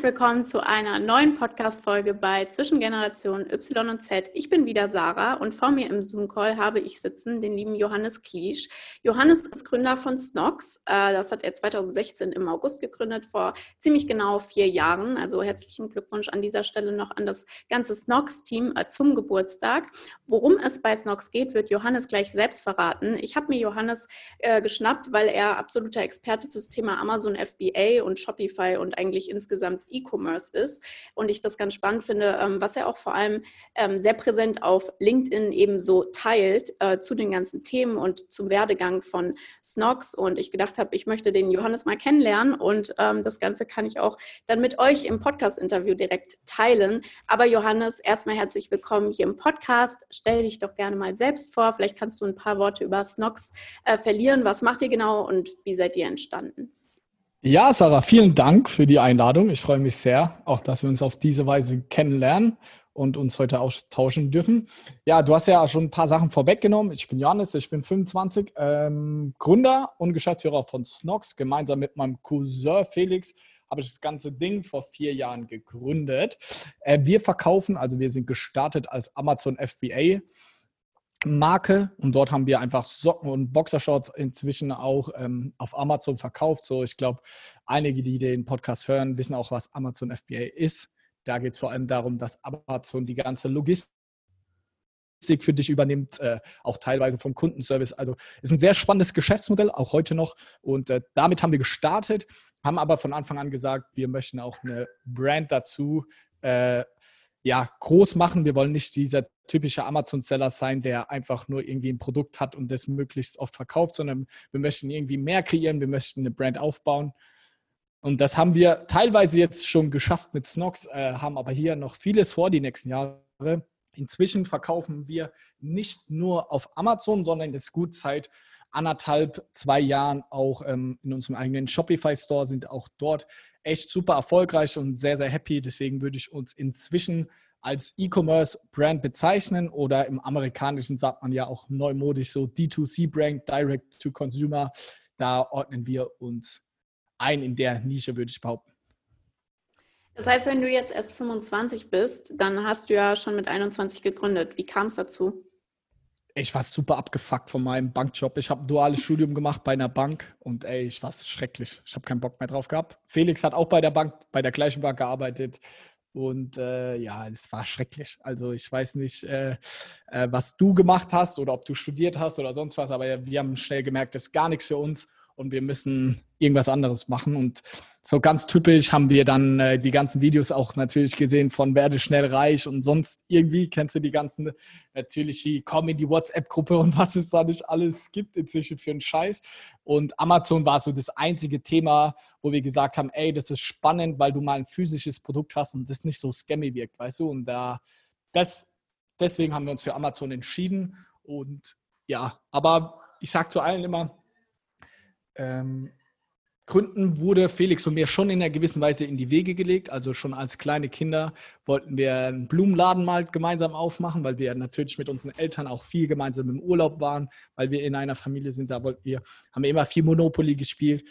Herzlich willkommen zu einer neuen Podcast-Folge bei Zwischengeneration Y und Z. Ich bin wieder Sarah und vor mir im Zoom-Call habe ich sitzen den lieben Johannes Kliesch. Johannes ist Gründer von Snox. Äh, das hat er 2016 im August gegründet, vor ziemlich genau vier Jahren. Also herzlichen Glückwunsch an dieser Stelle noch an das ganze Snox-Team äh, zum Geburtstag. Worum es bei Snox geht, wird Johannes gleich selbst verraten. Ich habe mir Johannes äh, geschnappt, weil er absoluter Experte fürs Thema Amazon FBA und Shopify und eigentlich insgesamt E-Commerce ist. Und ich das ganz spannend finde, ähm, was er auch vor allem ähm, sehr präsent auf LinkedIn eben so teilt äh, zu den ganzen Themen und zum Werdegang von Snox. Und ich gedacht habe, ich möchte den Johannes mal kennenlernen und ähm, das Ganze kann ich auch dann mit euch im Podcast-Interview direkt teilen. Aber Johannes, erstmal herzlich willkommen hier im Podcast. Stell dich doch gerne mal selbst vor. Vielleicht kannst du ein paar Worte über Snox äh, verlieren. Was macht ihr genau und wie seid ihr entstanden? Ja, Sarah, vielen Dank für die Einladung. Ich freue mich sehr, auch dass wir uns auf diese Weise kennenlernen und uns heute austauschen dürfen. Ja, du hast ja schon ein paar Sachen vorweggenommen. Ich bin Johannes, ich bin 25, ähm, Gründer und Geschäftsführer von Snox. Gemeinsam mit meinem Cousin Felix habe ich das ganze Ding vor vier Jahren gegründet. Äh, wir verkaufen, also wir sind gestartet als Amazon FBA Marke und dort haben wir einfach Socken und Boxershorts inzwischen auch ähm, auf Amazon verkauft. So, ich glaube, einige, die den Podcast hören, wissen auch, was Amazon FBA ist. Da geht es vor allem darum, dass Amazon die ganze Logistik für dich übernimmt, äh, auch teilweise vom Kundenservice. Also ist ein sehr spannendes Geschäftsmodell, auch heute noch. Und äh, damit haben wir gestartet, haben aber von Anfang an gesagt, wir möchten auch eine Brand dazu äh, ja, groß machen. Wir wollen nicht dieser typische Amazon-Seller sein, der einfach nur irgendwie ein Produkt hat und das möglichst oft verkauft, sondern wir möchten irgendwie mehr kreieren, wir möchten eine Brand aufbauen. Und das haben wir teilweise jetzt schon geschafft mit Snox, äh, haben aber hier noch vieles vor die nächsten Jahre. Inzwischen verkaufen wir nicht nur auf Amazon, sondern jetzt gut seit anderthalb, zwei Jahren auch ähm, in unserem eigenen Shopify-Store, sind auch dort echt super erfolgreich und sehr, sehr happy. Deswegen würde ich uns inzwischen als E-Commerce-Brand bezeichnen oder im amerikanischen sagt man ja auch neumodisch so D2C-Brand, Direct to Consumer. Da ordnen wir uns ein in der Nische, würde ich behaupten. Das heißt, wenn du jetzt erst 25 bist, dann hast du ja schon mit 21 gegründet. Wie kam es dazu? Ich war super abgefuckt von meinem Bankjob. Ich habe ein duales Studium gemacht bei einer Bank und ey, ich war schrecklich. Ich habe keinen Bock mehr drauf gehabt. Felix hat auch bei der Bank, bei der gleichen Bank gearbeitet. Und äh, ja, es war schrecklich. Also ich weiß nicht, äh, äh, was du gemacht hast oder ob du studiert hast oder sonst was, aber wir haben schnell gemerkt, das ist gar nichts für uns und wir müssen irgendwas anderes machen. Und so ganz typisch haben wir dann äh, die ganzen Videos auch natürlich gesehen von Werde schnell reich und sonst irgendwie kennst du die ganzen, natürlich die Comedy WhatsApp-Gruppe und was es da nicht alles gibt inzwischen für einen Scheiß. Und Amazon war so das einzige Thema, wo wir gesagt haben, ey, das ist spannend, weil du mal ein physisches Produkt hast und das nicht so scammy wirkt, weißt du? Und da, das, deswegen haben wir uns für Amazon entschieden. Und ja, aber ich sage zu allen immer, ähm, Gründen wurde Felix und mir schon in einer gewissen Weise in die Wege gelegt. Also schon als kleine Kinder wollten wir einen Blumenladen mal gemeinsam aufmachen, weil wir natürlich mit unseren Eltern auch viel gemeinsam im Urlaub waren, weil wir in einer Familie sind. Da wollten wir, haben wir immer viel Monopoly gespielt,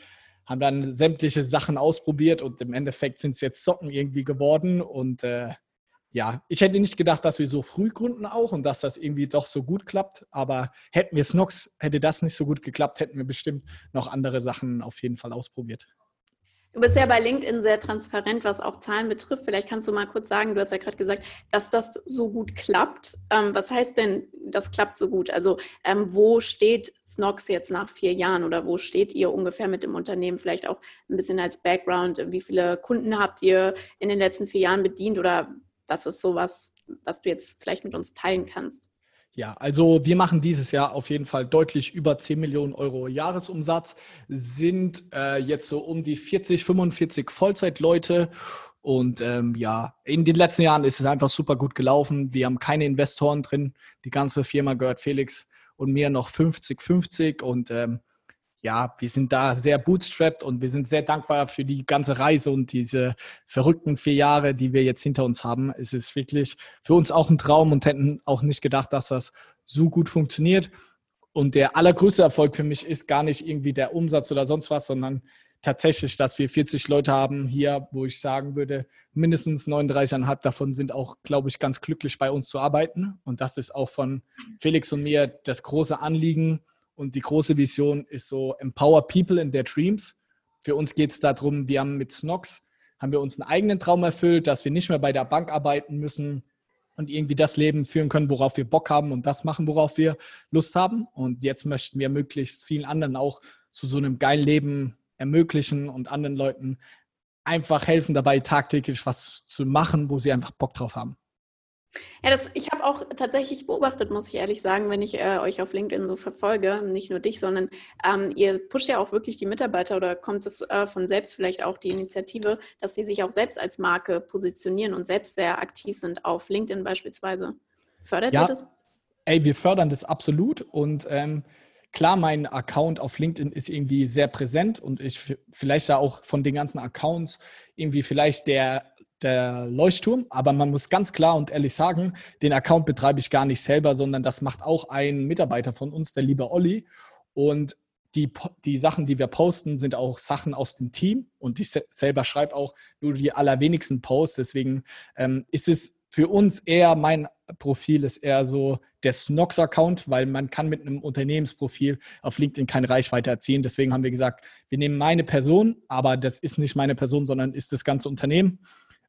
haben dann sämtliche Sachen ausprobiert und im Endeffekt sind es jetzt Socken irgendwie geworden. Und äh, ja, ich hätte nicht gedacht, dass wir so früh gründen auch und dass das irgendwie doch so gut klappt. Aber hätten wir Snox, hätte das nicht so gut geklappt, hätten wir bestimmt noch andere Sachen auf jeden Fall ausprobiert. Du bist ja bei LinkedIn sehr transparent, was auch Zahlen betrifft. Vielleicht kannst du mal kurz sagen, du hast ja gerade gesagt, dass das so gut klappt. Ähm, was heißt denn, das klappt so gut? Also ähm, wo steht Snox jetzt nach vier Jahren oder wo steht ihr ungefähr mit dem Unternehmen? Vielleicht auch ein bisschen als Background. Wie viele Kunden habt ihr in den letzten vier Jahren bedient oder das ist sowas, was du jetzt vielleicht mit uns teilen kannst. Ja, also wir machen dieses Jahr auf jeden Fall deutlich über 10 Millionen Euro Jahresumsatz, sind äh, jetzt so um die 40, 45 Vollzeitleute und ähm, ja, in den letzten Jahren ist es einfach super gut gelaufen. Wir haben keine Investoren drin. Die ganze Firma gehört Felix und mir noch 50-50 und ähm, ja, wir sind da sehr bootstrapped und wir sind sehr dankbar für die ganze Reise und diese verrückten vier Jahre, die wir jetzt hinter uns haben. Es ist wirklich für uns auch ein Traum und hätten auch nicht gedacht, dass das so gut funktioniert. Und der allergrößte Erfolg für mich ist gar nicht irgendwie der Umsatz oder sonst was, sondern tatsächlich, dass wir 40 Leute haben hier, wo ich sagen würde, mindestens 39,5 davon sind auch, glaube ich, ganz glücklich bei uns zu arbeiten. Und das ist auch von Felix und mir das große Anliegen. Und die große Vision ist so Empower People in their Dreams. Für uns geht es darum, wir haben mit Snox, haben wir uns einen eigenen Traum erfüllt, dass wir nicht mehr bei der Bank arbeiten müssen und irgendwie das Leben führen können, worauf wir Bock haben und das machen, worauf wir Lust haben. Und jetzt möchten wir möglichst vielen anderen auch zu so einem geilen Leben ermöglichen und anderen Leuten einfach helfen dabei, tagtäglich was zu machen, wo sie einfach Bock drauf haben. Ja, das, ich habe auch tatsächlich beobachtet, muss ich ehrlich sagen, wenn ich äh, euch auf LinkedIn so verfolge, nicht nur dich, sondern ähm, ihr pusht ja auch wirklich die Mitarbeiter oder kommt es äh, von selbst vielleicht auch die Initiative, dass sie sich auch selbst als Marke positionieren und selbst sehr aktiv sind auf LinkedIn beispielsweise. Fördert ja, ihr das? Ey, wir fördern das absolut und ähm, klar, mein Account auf LinkedIn ist irgendwie sehr präsent und ich vielleicht da auch von den ganzen Accounts irgendwie vielleicht der, der Leuchtturm, aber man muss ganz klar und ehrlich sagen, den Account betreibe ich gar nicht selber, sondern das macht auch ein Mitarbeiter von uns, der liebe Olli. Und die, die Sachen, die wir posten, sind auch Sachen aus dem Team und ich selber schreibe auch nur die allerwenigsten Posts. Deswegen ähm, ist es für uns eher, mein Profil ist eher so der Snox-Account, weil man kann mit einem Unternehmensprofil auf LinkedIn keine Reichweite erzielen. Deswegen haben wir gesagt, wir nehmen meine Person, aber das ist nicht meine Person, sondern ist das ganze Unternehmen.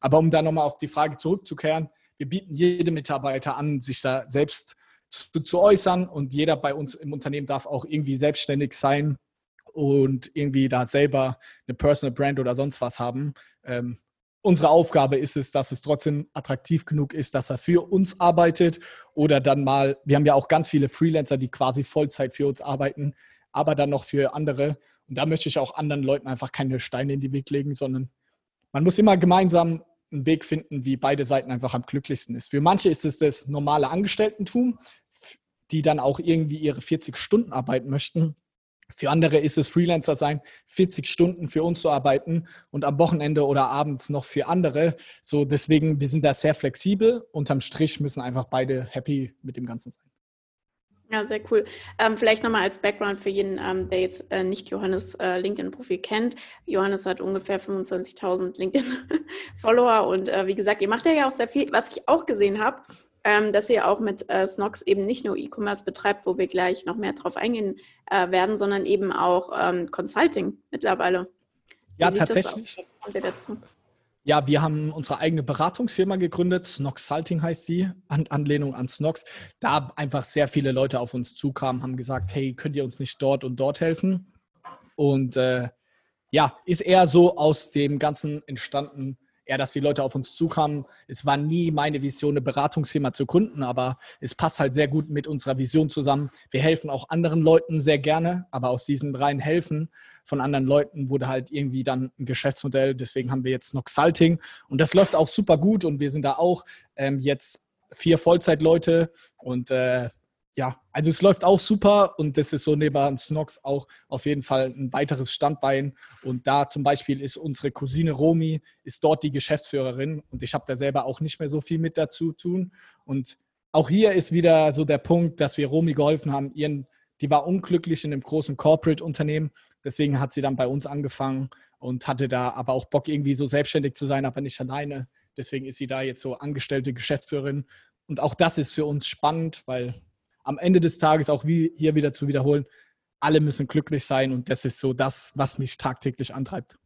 Aber um da nochmal auf die Frage zurückzukehren, wir bieten jedem Mitarbeiter an, sich da selbst zu, zu äußern und jeder bei uns im Unternehmen darf auch irgendwie selbstständig sein und irgendwie da selber eine Personal Brand oder sonst was haben. Ähm, unsere Aufgabe ist es, dass es trotzdem attraktiv genug ist, dass er für uns arbeitet oder dann mal, wir haben ja auch ganz viele Freelancer, die quasi Vollzeit für uns arbeiten, aber dann noch für andere. Und da möchte ich auch anderen Leuten einfach keine Steine in die Weg legen, sondern man muss immer gemeinsam einen Weg finden, wie beide Seiten einfach am glücklichsten ist. Für manche ist es das normale Angestelltentum, die dann auch irgendwie ihre 40 Stunden arbeiten möchten. Für andere ist es Freelancer sein, 40 Stunden für uns zu arbeiten und am Wochenende oder abends noch für andere. So deswegen, wir sind da sehr flexibel. Unterm Strich müssen einfach beide happy mit dem Ganzen sein. Ja, sehr cool. Ähm, vielleicht nochmal als Background für jeden, ähm, der jetzt äh, nicht Johannes äh, LinkedIn-Profil kennt. Johannes hat ungefähr 25.000 LinkedIn-Follower und äh, wie gesagt, ihr macht ja auch sehr viel. Was ich auch gesehen habe, ähm, dass ihr auch mit äh, Snox eben nicht nur E-Commerce betreibt, wo wir gleich noch mehr drauf eingehen äh, werden, sondern eben auch ähm, Consulting mittlerweile. Wie ja, tatsächlich. Ja, wir haben unsere eigene Beratungsfirma gegründet. Snox Salting heißt sie, an Anlehnung an Snox. Da einfach sehr viele Leute auf uns zukamen, haben gesagt, hey, könnt ihr uns nicht dort und dort helfen? Und äh, ja, ist eher so aus dem Ganzen entstanden, eher, dass die Leute auf uns zukamen. Es war nie meine Vision, eine Beratungsfirma zu gründen, aber es passt halt sehr gut mit unserer Vision zusammen. Wir helfen auch anderen Leuten sehr gerne, aber aus diesem reinen Helfen von anderen Leuten wurde halt irgendwie dann ein Geschäftsmodell. Deswegen haben wir jetzt noch Salting und das läuft auch super gut und wir sind da auch ähm, jetzt vier Vollzeitleute und äh, ja, also es läuft auch super und das ist so neben Snox auch auf jeden Fall ein weiteres Standbein. Und da zum Beispiel ist unsere Cousine Romi, ist dort die Geschäftsführerin und ich habe da selber auch nicht mehr so viel mit dazu tun. Und auch hier ist wieder so der Punkt, dass wir Romi geholfen haben, ihren, die war unglücklich in einem großen Corporate-Unternehmen, deswegen hat sie dann bei uns angefangen und hatte da aber auch Bock, irgendwie so selbstständig zu sein, aber nicht alleine. Deswegen ist sie da jetzt so angestellte Geschäftsführerin. Und auch das ist für uns spannend, weil am Ende des Tages auch wie hier wieder zu wiederholen, alle müssen glücklich sein und das ist so das, was mich tagtäglich antreibt.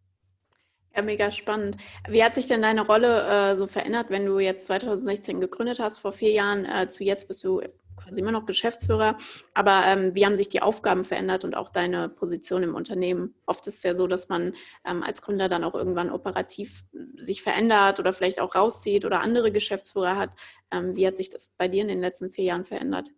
Ja, mega spannend. Wie hat sich denn deine Rolle äh, so verändert, wenn du jetzt 2016 gegründet hast, vor vier Jahren äh, zu jetzt bist du quasi immer noch Geschäftsführer, aber ähm, wie haben sich die Aufgaben verändert und auch deine Position im Unternehmen? Oft ist es ja so, dass man ähm, als Gründer dann auch irgendwann operativ sich verändert oder vielleicht auch rauszieht oder andere Geschäftsführer hat. Ähm, wie hat sich das bei dir in den letzten vier Jahren verändert?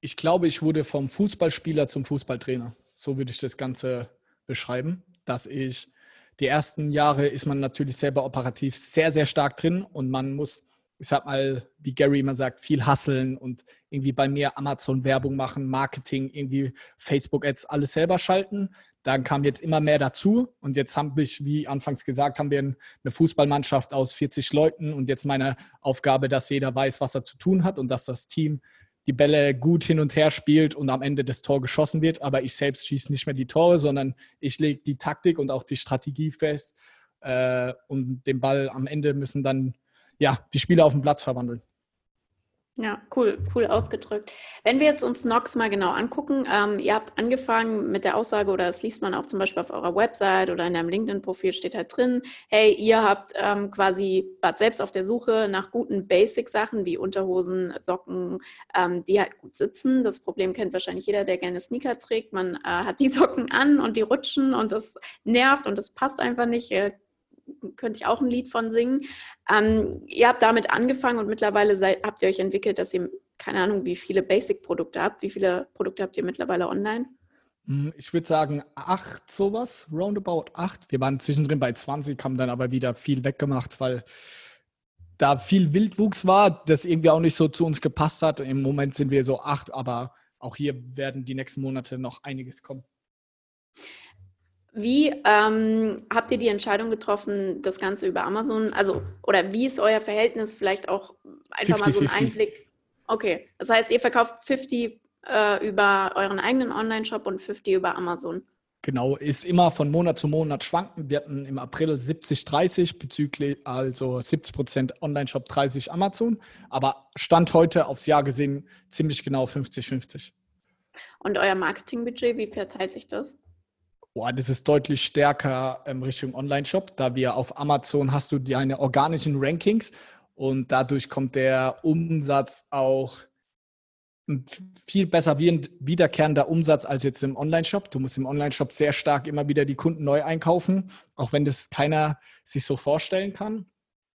ich glaube, ich wurde vom Fußballspieler zum Fußballtrainer. So würde ich das Ganze beschreiben, dass ich die ersten Jahre ist man natürlich selber operativ sehr, sehr stark drin und man muss ich sag mal, wie Gary immer sagt, viel hasseln und irgendwie bei mir Amazon-Werbung machen, Marketing, irgendwie Facebook-Ads, alles selber schalten. Dann kam jetzt immer mehr dazu und jetzt haben wir, wie anfangs gesagt, haben wir eine Fußballmannschaft aus 40 Leuten und jetzt meine Aufgabe, dass jeder weiß, was er zu tun hat und dass das Team die Bälle gut hin und her spielt und am Ende das Tor geschossen wird. Aber ich selbst schieße nicht mehr die Tore, sondern ich lege die Taktik und auch die Strategie fest. Äh, und den Ball am Ende müssen dann ja, die Spieler auf den Platz verwandeln. Ja, cool, cool ausgedrückt. Wenn wir jetzt uns Nox mal genau angucken, ähm, ihr habt angefangen mit der Aussage, oder das liest man auch zum Beispiel auf eurer Website oder in einem LinkedIn-Profil steht halt drin, hey, ihr habt ähm, quasi, wart selbst auf der Suche nach guten Basic-Sachen wie Unterhosen, Socken, ähm, die halt gut sitzen. Das Problem kennt wahrscheinlich jeder, der gerne Sneaker trägt. Man äh, hat die Socken an und die rutschen und das nervt und das passt einfach nicht. Äh, könnte ich auch ein Lied von singen. Ähm, ihr habt damit angefangen und mittlerweile seid, habt ihr euch entwickelt, dass ihr, keine Ahnung, wie viele Basic-Produkte habt. Wie viele Produkte habt ihr mittlerweile online? Hm, ich würde sagen acht sowas, roundabout acht. Wir waren zwischendrin bei 20, haben dann aber wieder viel weggemacht, weil da viel Wildwuchs war, das irgendwie auch nicht so zu uns gepasst hat. Im Moment sind wir so acht, aber auch hier werden die nächsten Monate noch einiges kommen. Wie ähm, habt ihr die Entscheidung getroffen, das Ganze über Amazon, also oder wie ist euer Verhältnis? Vielleicht auch einfach 50, mal so ein 50. Einblick. Okay, das heißt, ihr verkauft 50 äh, über euren eigenen Online-Shop und 50 über Amazon. Genau, ist immer von Monat zu Monat schwanken. Wir hatten im April 70, 30 bezüglich, also 70 Prozent Online-Shop, 30 Amazon. Aber Stand heute aufs Jahr gesehen ziemlich genau 50, 50. Und euer Marketingbudget, wie verteilt sich das? Boah, das ist deutlich stärker in Richtung Online-Shop, da wir auf Amazon hast du deine organischen Rankings und dadurch kommt der Umsatz auch viel besser wiederkehrender Umsatz als jetzt im Online-Shop. Du musst im Online-Shop sehr stark immer wieder die Kunden neu einkaufen, auch wenn das keiner sich so vorstellen kann.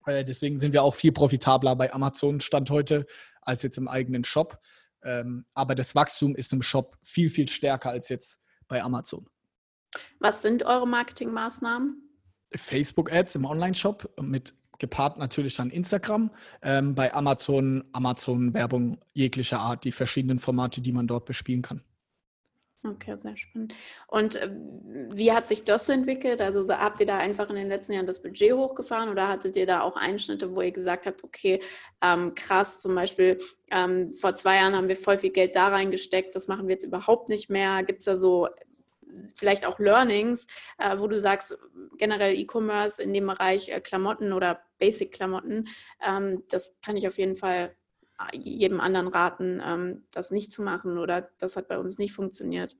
Äh, deswegen sind wir auch viel profitabler bei Amazon Stand heute als jetzt im eigenen Shop. Ähm, aber das Wachstum ist im Shop viel, viel stärker als jetzt bei Amazon. Was sind eure Marketingmaßnahmen? Facebook-Ads im Online-Shop mit gepaart natürlich dann Instagram, ähm, bei Amazon, Amazon-Werbung jeglicher Art, die verschiedenen Formate, die man dort bespielen kann. Okay, sehr spannend. Und äh, wie hat sich das entwickelt? Also so, habt ihr da einfach in den letzten Jahren das Budget hochgefahren oder hattet ihr da auch Einschnitte, wo ihr gesagt habt, okay, ähm, krass, zum Beispiel ähm, vor zwei Jahren haben wir voll viel Geld da reingesteckt, das machen wir jetzt überhaupt nicht mehr. Gibt es da so vielleicht auch Learnings, äh, wo du sagst, generell E-Commerce in dem Bereich äh, Klamotten oder Basic-Klamotten, ähm, das kann ich auf jeden Fall äh, jedem anderen raten, ähm, das nicht zu machen oder das hat bei uns nicht funktioniert.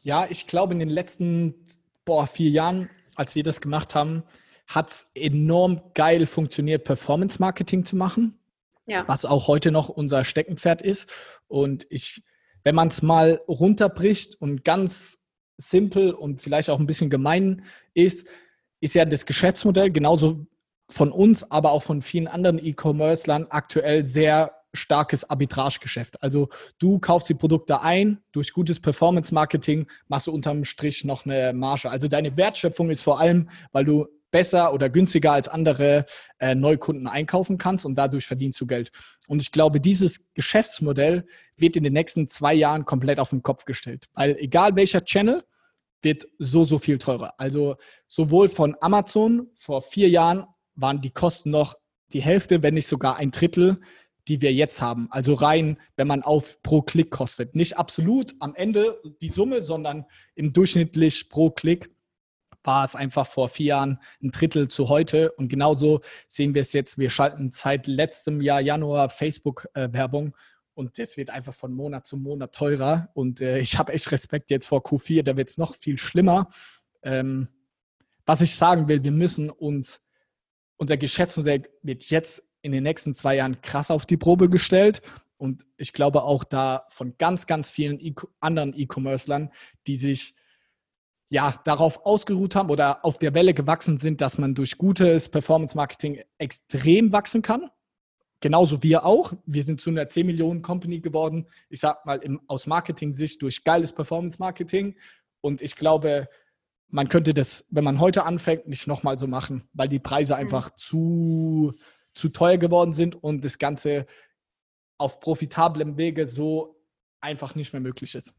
Ja, ich glaube, in den letzten boah, vier Jahren, als wir das gemacht haben, hat es enorm geil funktioniert, Performance-Marketing zu machen. Ja. Was auch heute noch unser Steckenpferd ist. Und ich, wenn man es mal runterbricht und ganz simpel und vielleicht auch ein bisschen gemein ist, ist ja das Geschäftsmodell genauso von uns, aber auch von vielen anderen E-Commerce-Lern aktuell sehr starkes Arbitragegeschäft. Also du kaufst die Produkte ein, durch gutes Performance-Marketing machst du unterm Strich noch eine Marge. Also deine Wertschöpfung ist vor allem, weil du besser oder günstiger als andere äh, Neukunden einkaufen kannst und dadurch verdienst du Geld. Und ich glaube, dieses Geschäftsmodell wird in den nächsten zwei Jahren komplett auf den Kopf gestellt. Weil egal welcher Channel, wird so, so viel teurer. Also sowohl von Amazon vor vier Jahren waren die Kosten noch die Hälfte, wenn nicht sogar ein Drittel, die wir jetzt haben. Also rein, wenn man auf pro Klick kostet. Nicht absolut am Ende die Summe, sondern im durchschnittlich pro Klick war es einfach vor vier Jahren ein Drittel zu heute. Und genauso sehen wir es jetzt. Wir schalten seit letztem Jahr Januar Facebook-Werbung äh, und das wird einfach von Monat zu Monat teurer. Und äh, ich habe echt Respekt jetzt vor Q4, da wird es noch viel schlimmer. Ähm, was ich sagen will, wir müssen uns, unser Geschäftsmodell wird jetzt in den nächsten zwei Jahren krass auf die Probe gestellt. Und ich glaube auch da von ganz, ganz vielen e anderen E-Commercern, die sich ja darauf ausgeruht haben oder auf der Welle gewachsen sind, dass man durch gutes Performance-Marketing extrem wachsen kann genauso wir auch. Wir sind zu einer 10 Millionen Company geworden. Ich sag mal im, aus Marketing-Sicht durch geiles Performance-Marketing. Und ich glaube, man könnte das, wenn man heute anfängt, nicht nochmal so machen, weil die Preise mhm. einfach zu, zu teuer geworden sind und das Ganze auf profitablem Wege so einfach nicht mehr möglich ist.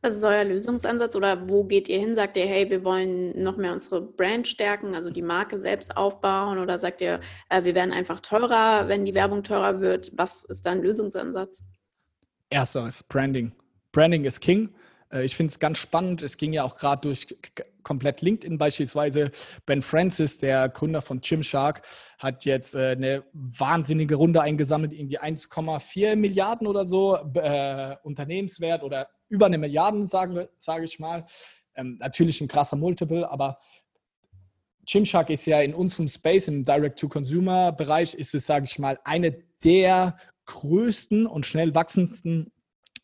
Was ist euer Lösungsansatz oder wo geht ihr hin? Sagt ihr, hey, wir wollen noch mehr unsere Brand stärken, also die Marke selbst aufbauen? Oder sagt ihr, äh, wir werden einfach teurer, wenn die Werbung teurer wird? Was ist dein Lösungsansatz? Ersteres, Branding. Branding ist King. Äh, ich finde es ganz spannend. Es ging ja auch gerade durch komplett LinkedIn beispielsweise. Ben Francis, der Gründer von Gymshark, hat jetzt äh, eine wahnsinnige Runde eingesammelt, irgendwie 1,4 Milliarden oder so äh, Unternehmenswert oder über eine Milliarde, sage sag ich mal. Ähm, natürlich ein krasser Multiple, aber Gymshark ist ja in unserem Space, im Direct-to-Consumer-Bereich, ist es, sage ich mal, eine der größten und schnell wachsendsten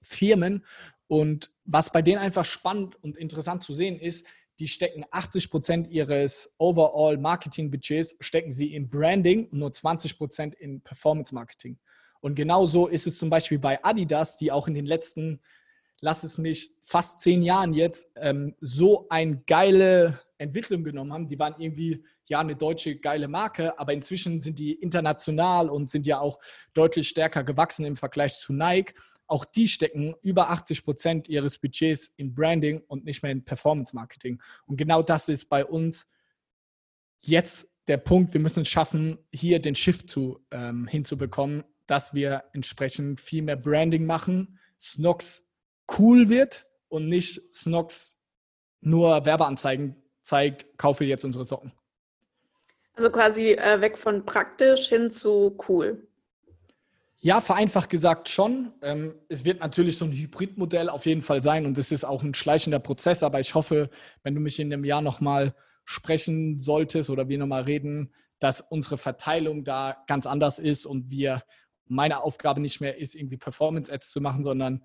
Firmen. Und was bei denen einfach spannend und interessant zu sehen ist, die stecken 80 Prozent ihres Overall Marketing Budgets stecken sie in Branding und nur 20 Prozent in Performance Marketing. Und genauso ist es zum Beispiel bei Adidas, die auch in den letzten, lass es mich, fast zehn Jahren jetzt ähm, so eine geile Entwicklung genommen haben. Die waren irgendwie ja eine deutsche geile Marke, aber inzwischen sind die international und sind ja auch deutlich stärker gewachsen im Vergleich zu Nike. Auch die stecken über 80 Prozent ihres Budgets in Branding und nicht mehr in Performance Marketing. Und genau das ist bei uns jetzt der Punkt. Wir müssen es schaffen, hier den Shift zu, ähm, hinzubekommen, dass wir entsprechend viel mehr Branding machen, Snox cool wird und nicht Snox nur Werbeanzeigen zeigt, kaufe jetzt unsere Socken. Also quasi äh, weg von praktisch hin zu cool. Ja, vereinfacht gesagt schon. Ähm, es wird natürlich so ein Hybridmodell auf jeden Fall sein und es ist auch ein schleichender Prozess, aber ich hoffe, wenn du mich in einem Jahr nochmal sprechen solltest oder wir nochmal reden, dass unsere Verteilung da ganz anders ist und wir, meine Aufgabe nicht mehr ist, irgendwie Performance-Ads zu machen, sondern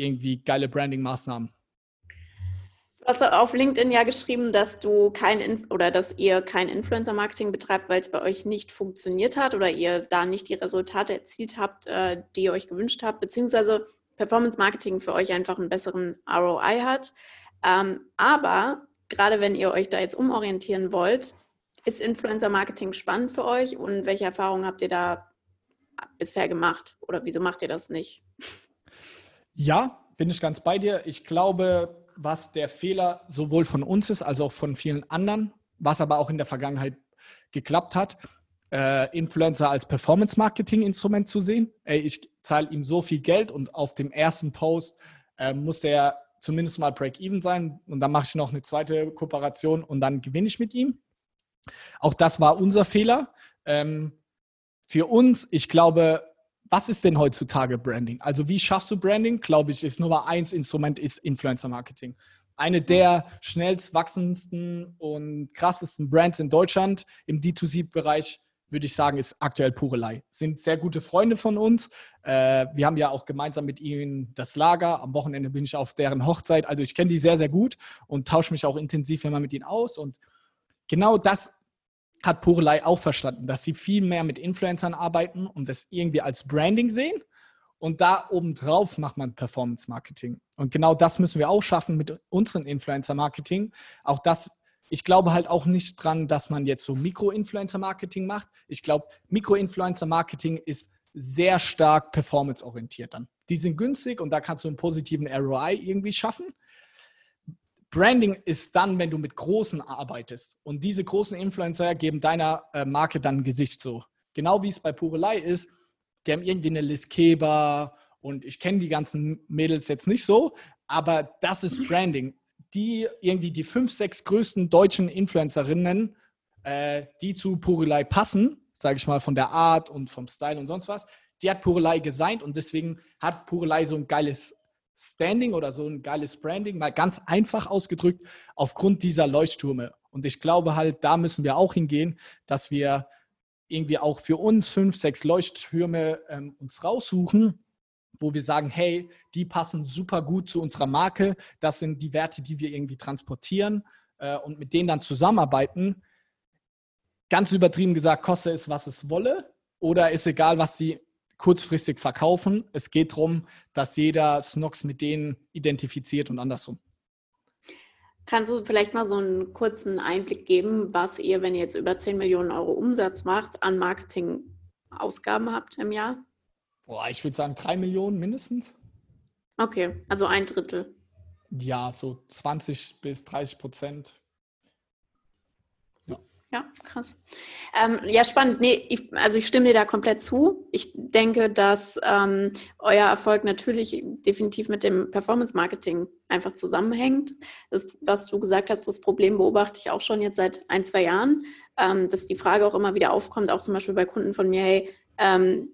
irgendwie geile Branding-Maßnahmen. Du hast auf LinkedIn ja geschrieben, dass du kein oder dass ihr kein Influencer-Marketing betreibt, weil es bei euch nicht funktioniert hat oder ihr da nicht die Resultate erzielt habt, äh, die ihr euch gewünscht habt, beziehungsweise Performance-Marketing für euch einfach einen besseren ROI hat. Ähm, aber gerade wenn ihr euch da jetzt umorientieren wollt, ist Influencer-Marketing spannend für euch und welche Erfahrungen habt ihr da bisher gemacht oder wieso macht ihr das nicht? Ja, bin ich ganz bei dir. Ich glaube, was der Fehler sowohl von uns ist, als auch von vielen anderen, was aber auch in der Vergangenheit geklappt hat, äh, Influencer als Performance-Marketing-Instrument zu sehen. Ey, ich zahle ihm so viel Geld und auf dem ersten Post äh, muss der zumindest mal Break-Even sein und dann mache ich noch eine zweite Kooperation und dann gewinne ich mit ihm. Auch das war unser Fehler. Ähm, für uns, ich glaube, was ist denn heutzutage Branding? Also wie schaffst du Branding? Glaube ich, ist Nummer eins Instrument ist Influencer Marketing. Eine der schnellst wachsendsten und krassesten Brands in Deutschland im D2C-Bereich würde ich sagen, ist aktuell Purelei. Sind sehr gute Freunde von uns. Äh, wir haben ja auch gemeinsam mit ihnen das Lager. Am Wochenende bin ich auf deren Hochzeit. Also ich kenne die sehr, sehr gut und tausche mich auch intensiv immer mit ihnen aus. Und genau das hat Purelei auch verstanden, dass sie viel mehr mit Influencern arbeiten und das irgendwie als Branding sehen. Und da obendrauf macht man Performance Marketing. Und genau das müssen wir auch schaffen mit unserem Influencer Marketing. Auch das, ich glaube halt auch nicht dran, dass man jetzt so Mikro-Influencer Marketing macht. Ich glaube, Mikro-Influencer Marketing ist sehr stark performance-orientiert dann. Die sind günstig und da kannst du einen positiven ROI irgendwie schaffen. Branding ist dann, wenn du mit Großen arbeitest. Und diese großen Influencer geben deiner äh, Marke dann ein Gesicht so. Genau wie es bei Purelei ist. Die haben irgendwie eine Liz Keber und ich kenne die ganzen Mädels jetzt nicht so, aber das ist Branding. Die irgendwie die fünf, sechs größten deutschen Influencerinnen, äh, die zu Purelei passen, sage ich mal, von der Art und vom Style und sonst was, die hat Purelei gesigned und deswegen hat Purelei so ein geiles Standing oder so ein geiles Branding, mal ganz einfach ausgedrückt, aufgrund dieser Leuchttürme. Und ich glaube halt, da müssen wir auch hingehen, dass wir irgendwie auch für uns fünf, sechs Leuchttürme ähm, uns raussuchen, wo wir sagen, hey, die passen super gut zu unserer Marke, das sind die Werte, die wir irgendwie transportieren äh, und mit denen dann zusammenarbeiten. Ganz übertrieben gesagt, koste es, was es wolle, oder ist egal, was sie kurzfristig verkaufen. Es geht darum, dass jeder Snox mit denen identifiziert und andersrum. Kannst du vielleicht mal so einen kurzen Einblick geben, was ihr, wenn ihr jetzt über 10 Millionen Euro Umsatz macht, an Marketingausgaben habt im Jahr? Boah, ich würde sagen drei Millionen mindestens. Okay, also ein Drittel. Ja, so 20 bis 30 Prozent. Ja, krass. Ähm, ja, spannend. Nee, ich, also ich stimme dir da komplett zu. Ich denke, dass ähm, euer Erfolg natürlich definitiv mit dem Performance-Marketing einfach zusammenhängt. Das, was du gesagt hast, das Problem beobachte ich auch schon jetzt seit ein, zwei Jahren, ähm, dass die Frage auch immer wieder aufkommt, auch zum Beispiel bei Kunden von mir, hey, ähm,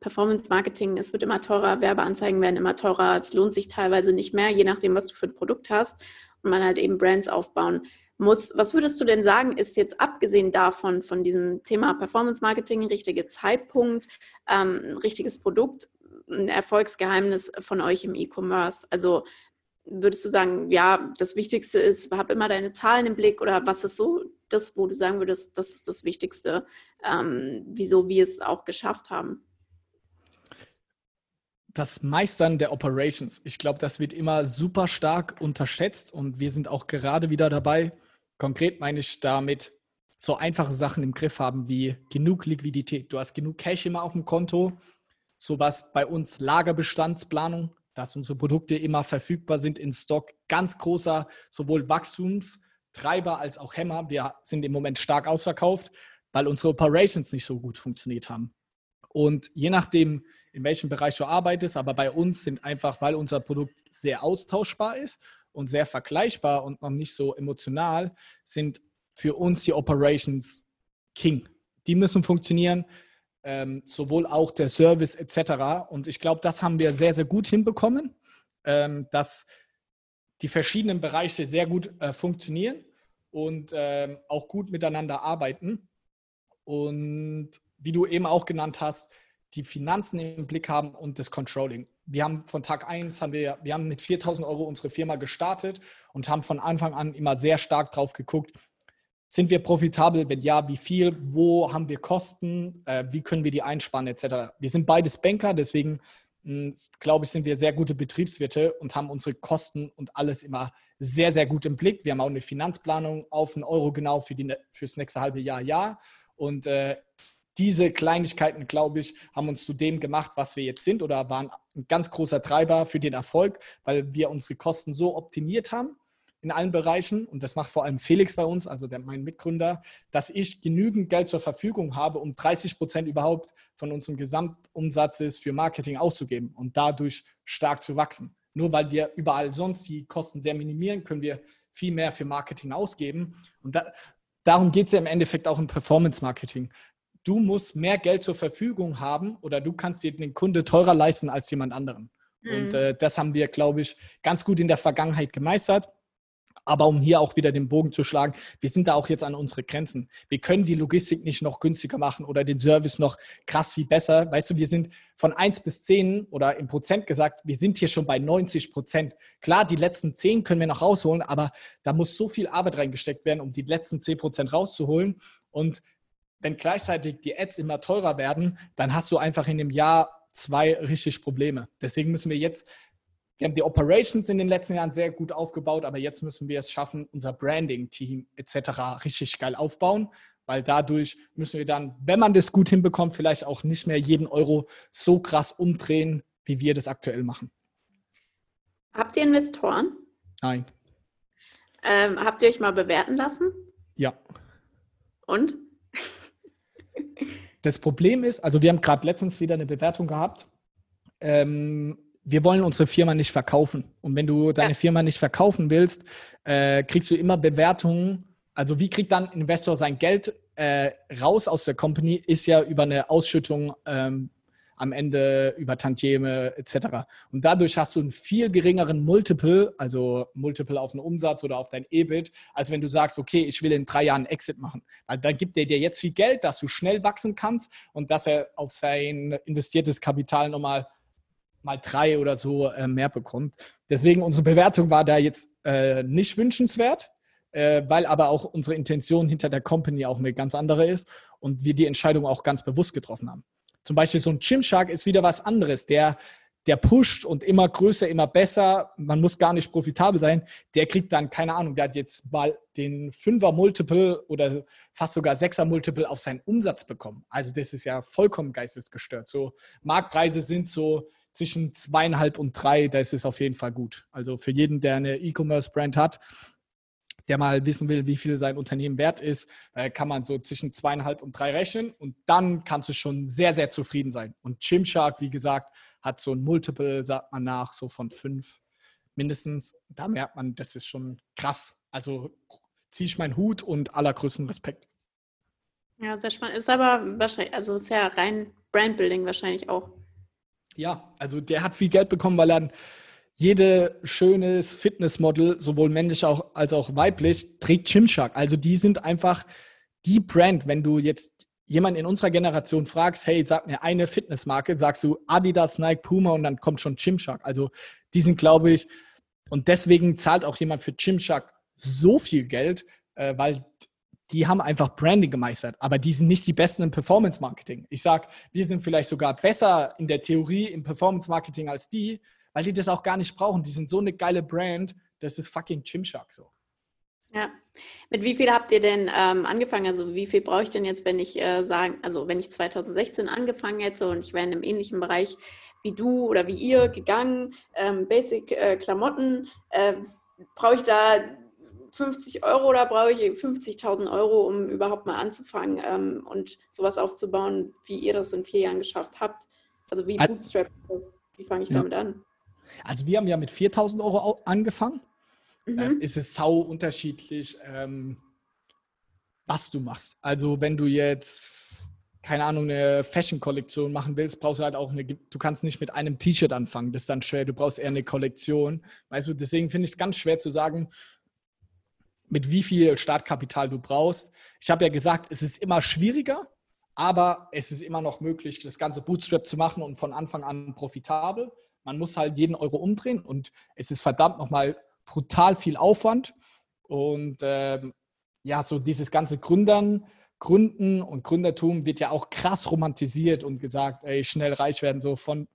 Performance-Marketing, es wird immer teurer, Werbeanzeigen werden immer teurer, es lohnt sich teilweise nicht mehr, je nachdem, was du für ein Produkt hast und man halt eben Brands aufbauen muss. Was würdest du denn sagen, ist jetzt abgesehen davon, von diesem Thema Performance Marketing, richtige Zeitpunkt, ähm, richtiges Produkt, ein Erfolgsgeheimnis von euch im E-Commerce? Also würdest du sagen, ja, das Wichtigste ist, hab immer deine Zahlen im Blick oder was ist so das, wo du sagen würdest, das ist das Wichtigste, ähm, wieso wir es auch geschafft haben? das Meistern der Operations. Ich glaube, das wird immer super stark unterschätzt und wir sind auch gerade wieder dabei, Konkret meine ich damit so einfache Sachen im Griff haben wie genug Liquidität. Du hast genug Cash immer auf dem Konto. Sowas bei uns Lagerbestandsplanung, dass unsere Produkte immer verfügbar sind in Stock. Ganz großer sowohl Wachstumstreiber als auch Hämmer. Wir sind im Moment stark ausverkauft, weil unsere Operations nicht so gut funktioniert haben. Und je nachdem, in welchem Bereich du arbeitest, aber bei uns sind einfach, weil unser Produkt sehr austauschbar ist und sehr vergleichbar und noch nicht so emotional, sind für uns die Operations King. Die müssen funktionieren, ähm, sowohl auch der Service etc. Und ich glaube, das haben wir sehr, sehr gut hinbekommen, ähm, dass die verschiedenen Bereiche sehr gut äh, funktionieren und ähm, auch gut miteinander arbeiten. Und wie du eben auch genannt hast, die Finanzen im Blick haben und das Controlling wir haben von Tag 1, haben wir, wir haben mit 4000 Euro unsere Firma gestartet und haben von Anfang an immer sehr stark drauf geguckt, sind wir profitabel? Wenn ja, wie viel? Wo haben wir Kosten? Äh, wie können wir die einsparen etc.? Wir sind beides Banker, deswegen hm, glaube ich, sind wir sehr gute Betriebswirte und haben unsere Kosten und alles immer sehr, sehr gut im Blick. Wir haben auch eine Finanzplanung auf einen Euro genau für die, fürs nächste halbe Jahr, ja. Und äh, diese Kleinigkeiten, glaube ich, haben uns zu dem gemacht, was wir jetzt sind oder waren ein ganz großer Treiber für den Erfolg, weil wir unsere Kosten so optimiert haben in allen Bereichen und das macht vor allem Felix bei uns, also der, mein Mitgründer, dass ich genügend Geld zur Verfügung habe, um 30 Prozent überhaupt von unserem Gesamtumsatzes für Marketing auszugeben und dadurch stark zu wachsen. Nur weil wir überall sonst die Kosten sehr minimieren, können wir viel mehr für Marketing ausgeben. Und da, darum geht es ja im Endeffekt auch im Performance-Marketing du musst mehr Geld zur Verfügung haben oder du kannst dir den Kunde teurer leisten als jemand anderen. Mhm. Und äh, das haben wir, glaube ich, ganz gut in der Vergangenheit gemeistert. Aber um hier auch wieder den Bogen zu schlagen, wir sind da auch jetzt an unsere Grenzen. Wir können die Logistik nicht noch günstiger machen oder den Service noch krass viel besser. Weißt du, wir sind von 1 bis 10 oder im Prozent gesagt, wir sind hier schon bei 90 Prozent. Klar, die letzten 10 können wir noch rausholen, aber da muss so viel Arbeit reingesteckt werden, um die letzten 10 Prozent rauszuholen. Und wenn gleichzeitig die Ads immer teurer werden, dann hast du einfach in dem Jahr zwei richtig Probleme. Deswegen müssen wir jetzt, wir haben die Operations in den letzten Jahren sehr gut aufgebaut, aber jetzt müssen wir es schaffen, unser Branding-Team etc. richtig geil aufbauen, weil dadurch müssen wir dann, wenn man das gut hinbekommt, vielleicht auch nicht mehr jeden Euro so krass umdrehen, wie wir das aktuell machen. Habt ihr Investoren? Nein. Ähm, habt ihr euch mal bewerten lassen? Ja. Und? Das Problem ist, also wir haben gerade letztens wieder eine Bewertung gehabt. Ähm, wir wollen unsere Firma nicht verkaufen. Und wenn du deine ja. Firma nicht verkaufen willst, äh, kriegst du immer Bewertungen. Also wie kriegt dann ein Investor sein Geld äh, raus aus der Company? Ist ja über eine Ausschüttung ähm, am Ende über Tantieme etc. Und dadurch hast du einen viel geringeren Multiple, also Multiple auf den Umsatz oder auf dein EBIT, als wenn du sagst, okay, ich will in drei Jahren Exit machen. Weil dann gibt er dir jetzt viel Geld, dass du schnell wachsen kannst und dass er auf sein investiertes Kapital nochmal mal drei oder so äh, mehr bekommt. Deswegen unsere Bewertung war da jetzt äh, nicht wünschenswert, äh, weil aber auch unsere Intention hinter der Company auch eine ganz andere ist und wir die Entscheidung auch ganz bewusst getroffen haben. Zum Beispiel so ein Gymshark ist wieder was anderes. Der, der pusht und immer größer, immer besser, man muss gar nicht profitabel sein, der kriegt dann, keine Ahnung, der hat jetzt mal den Fünfer-Multiple oder fast sogar Sechser-Multiple auf seinen Umsatz bekommen. Also das ist ja vollkommen geistesgestört. So Marktpreise sind so zwischen zweieinhalb und drei, da ist es auf jeden Fall gut. Also für jeden, der eine E-Commerce-Brand hat, der mal wissen will, wie viel sein Unternehmen wert ist, äh, kann man so zwischen zweieinhalb und drei rechnen und dann kannst du schon sehr, sehr zufrieden sein. Und Chimshark, wie gesagt, hat so ein Multiple, sagt man nach, so von fünf mindestens. Da merkt man, das ist schon krass. Also ziehe ich meinen Hut und allergrößten Respekt. Ja, sehr spannend. Ist aber wahrscheinlich, also ist ja rein Brandbuilding wahrscheinlich auch. Ja, also der hat viel Geld bekommen, weil er jede schönes Fitnessmodel, sowohl männlich auch, als auch weiblich, trägt Gymshark. Also die sind einfach die Brand. Wenn du jetzt jemanden in unserer Generation fragst, hey, sag mir eine Fitnessmarke, sagst du Adidas, Nike, Puma und dann kommt schon Gymshark. Also die sind, glaube ich, und deswegen zahlt auch jemand für Gymshark so viel Geld, äh, weil die haben einfach Branding gemeistert, aber die sind nicht die Besten im Performance Marketing. Ich sage, wir sind vielleicht sogar besser in der Theorie im Performance Marketing als die, weil die das auch gar nicht brauchen. Die sind so eine geile Brand, das ist fucking Gymshark so. Ja. Mit wie viel habt ihr denn ähm, angefangen? Also wie viel brauche ich denn jetzt, wenn ich äh, sagen, also wenn ich 2016 angefangen hätte und ich wäre in einem ähnlichen Bereich wie du oder wie ihr gegangen, ähm, Basic äh, Klamotten, äh, brauche ich da 50 Euro oder brauche ich 50.000 Euro, um überhaupt mal anzufangen ähm, und sowas aufzubauen, wie ihr das in vier Jahren geschafft habt? Also wie Bootstrap das? Wie fange ich ja. damit an? Also wir haben ja mit 4.000 Euro angefangen. Mhm. Ähm, ist es sau unterschiedlich, ähm, was du machst. Also wenn du jetzt, keine Ahnung, eine Fashion-Kollektion machen willst, brauchst du halt auch eine, du kannst nicht mit einem T-Shirt anfangen, das ist dann schwer, du brauchst eher eine Kollektion. Weißt du, deswegen finde ich es ganz schwer zu sagen, mit wie viel Startkapital du brauchst. Ich habe ja gesagt, es ist immer schwieriger, aber es ist immer noch möglich, das ganze Bootstrap zu machen und von Anfang an profitabel. Man muss halt jeden Euro umdrehen und es ist verdammt nochmal brutal viel Aufwand. Und ähm, ja, so dieses ganze Gründern, Gründen und Gründertum wird ja auch krass romantisiert und gesagt, ey, schnell reich werden, so von,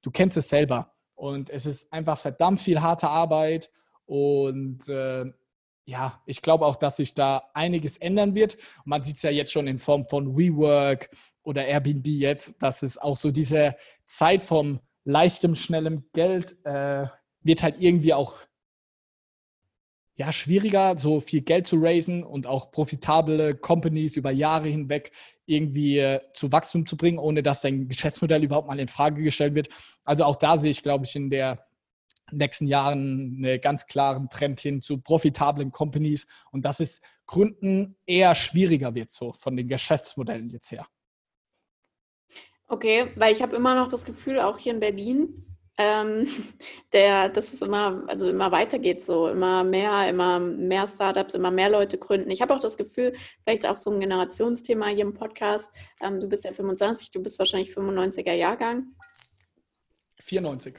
du kennst es selber. Und es ist einfach verdammt viel harte Arbeit. Und äh, ja, ich glaube auch, dass sich da einiges ändern wird. man sieht es ja jetzt schon in Form von WeWork oder Airbnb jetzt, dass es auch so diese Zeit vom leichtem, schnellem Geld äh, wird halt irgendwie auch ja, schwieriger, so viel Geld zu raisen und auch profitable Companies über Jahre hinweg irgendwie äh, zu Wachstum zu bringen, ohne dass dein Geschäftsmodell überhaupt mal in Frage gestellt wird. Also auch da sehe ich, glaube ich, in der nächsten Jahren einen ganz klaren Trend hin zu profitablen Companies und dass es Gründen eher schwieriger wird, so von den Geschäftsmodellen jetzt her. Okay, weil ich habe immer noch das Gefühl, auch hier in Berlin, ähm, der, dass es immer, also immer weitergeht, so immer mehr, immer mehr Startups, immer mehr Leute gründen. Ich habe auch das Gefühl, vielleicht auch so ein Generationsthema hier im Podcast. Ähm, du bist ja 25, du bist wahrscheinlich 95er Jahrgang. 94.